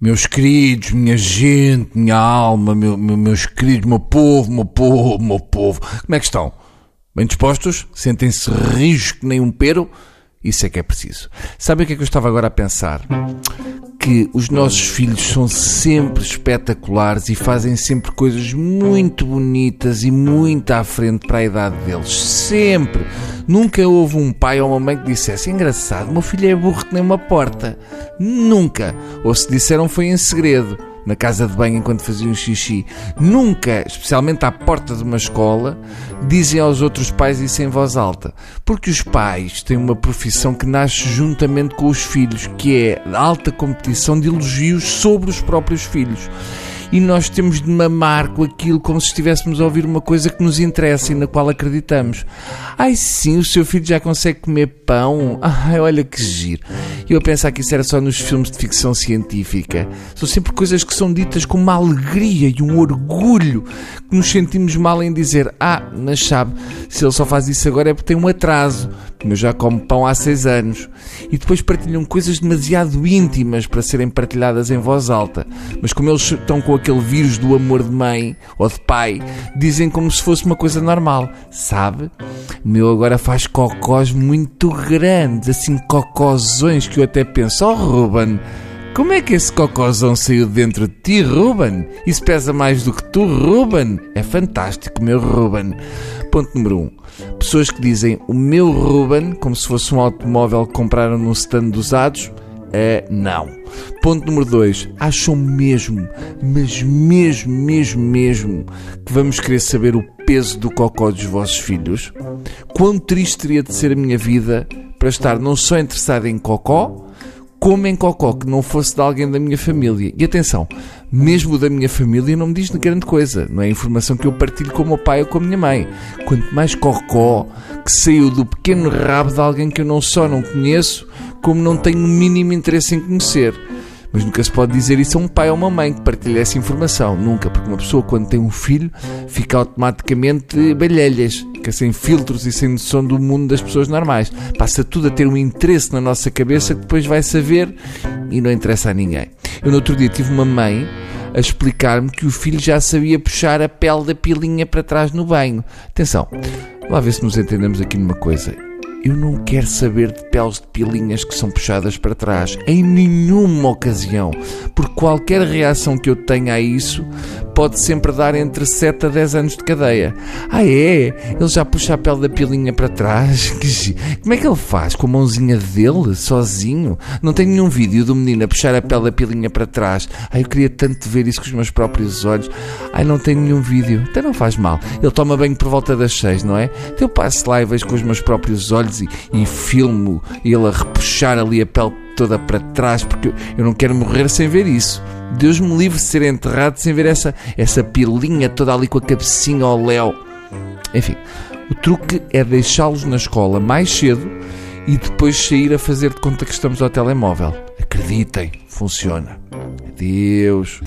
Meus queridos, minha gente, minha alma, meu, meu, meus queridos, meu povo, meu povo, meu povo. Como é que estão? Bem dispostos? Sentem-se rijos que nem um pero? Isso é que é preciso. Sabe o que é que eu estava agora a pensar? Que os nossos filhos são sempre espetaculares e fazem sempre coisas muito bonitas e muito à frente para a idade deles. Sempre! Nunca houve um pai ou uma mãe que dissesse engraçado, meu filho é burro que nem uma porta. Nunca! Ou se disseram foi em segredo na casa de banho enquanto faziam xixi. Nunca, especialmente à porta de uma escola, dizem aos outros pais isso em voz alta. Porque os pais têm uma profissão que nasce juntamente com os filhos, que é alta competição de elogios sobre os próprios filhos e nós temos de mamar com aquilo como se estivéssemos a ouvir uma coisa que nos interessa e na qual acreditamos. Ai sim, o seu filho já consegue comer pão? Ai, olha que giro. Eu a pensar que isso era só nos filmes de ficção científica. São sempre coisas que são ditas com uma alegria e um orgulho que nos sentimos mal em dizer: Ah, mas sabe, se ele só faz isso agora é porque tem um atraso. Eu já como pão há seis anos. E depois partilham coisas demasiado íntimas para serem partilhadas em voz alta. Mas como eles estão com aquele vírus do amor de mãe ou de pai, dizem como se fosse uma coisa normal. Sabe? O meu agora faz cocós muito grandes, assim cocózões que eu até penso, oh Ruben, como é que esse cocôzão saiu dentro de ti, Ruben? Isso pesa mais do que tu, Ruben? É fantástico, meu Ruben. Ponto número 1. Um. Pessoas que dizem o meu Ruben, como se fosse um automóvel que compraram num stand usados. É, não. Ponto número 2. Acham mesmo, mas mesmo, mesmo, mesmo, que vamos querer saber o peso do cocó dos vossos filhos? Quão triste teria de ser a minha vida para estar não só interessado em cocó, como em cocó que não fosse de alguém da minha família. E atenção, mesmo da minha família não me diz grande coisa. Não é informação que eu partilho com o meu pai ou com a minha mãe. Quanto mais cocó que saiu do pequeno rabo de alguém que eu não só não conheço, como não tenho o mínimo interesse em conhecer. Mas nunca se pode dizer isso a um pai ou uma mãe que partilha essa informação. Nunca, porque uma pessoa, quando tem um filho, fica automaticamente balhelhas, sem filtros e sem noção do mundo das pessoas normais. Passa tudo a ter um interesse na nossa cabeça que depois vai saber e não interessa a ninguém. Eu no outro dia tive uma mãe a explicar-me que o filho já sabia puxar a pele da pilinha para trás no banho. Atenção, lá ver se nos entendemos aqui numa coisa. Eu não quero saber de peles de pilinhas que são puxadas para trás, em nenhuma ocasião, porque qualquer reação que eu tenha a isso pode sempre dar entre 7 a 10 anos de cadeia. Ah, é? Ele já puxa a pele da pilinha para trás? Como é que ele faz? Com a mãozinha dele, sozinho? Não tem nenhum vídeo do menino a puxar a pele da pilinha para trás. Ai, eu queria tanto ver isso com os meus próprios olhos. Ai, não tem nenhum vídeo. Até não faz mal. Ele toma banho por volta das 6, não é? Então eu passo lá e vejo com os meus próprios olhos e, e filmo ele a repuxar ali a pele toda para trás, porque eu não quero morrer sem ver isso. Deus me livre de ser enterrado sem ver essa, essa pilinha toda ali com a cabecinha ao léu. Enfim, o truque é deixá-los na escola mais cedo e depois sair a fazer de conta que estamos ao telemóvel. Acreditem, funciona. Adeus.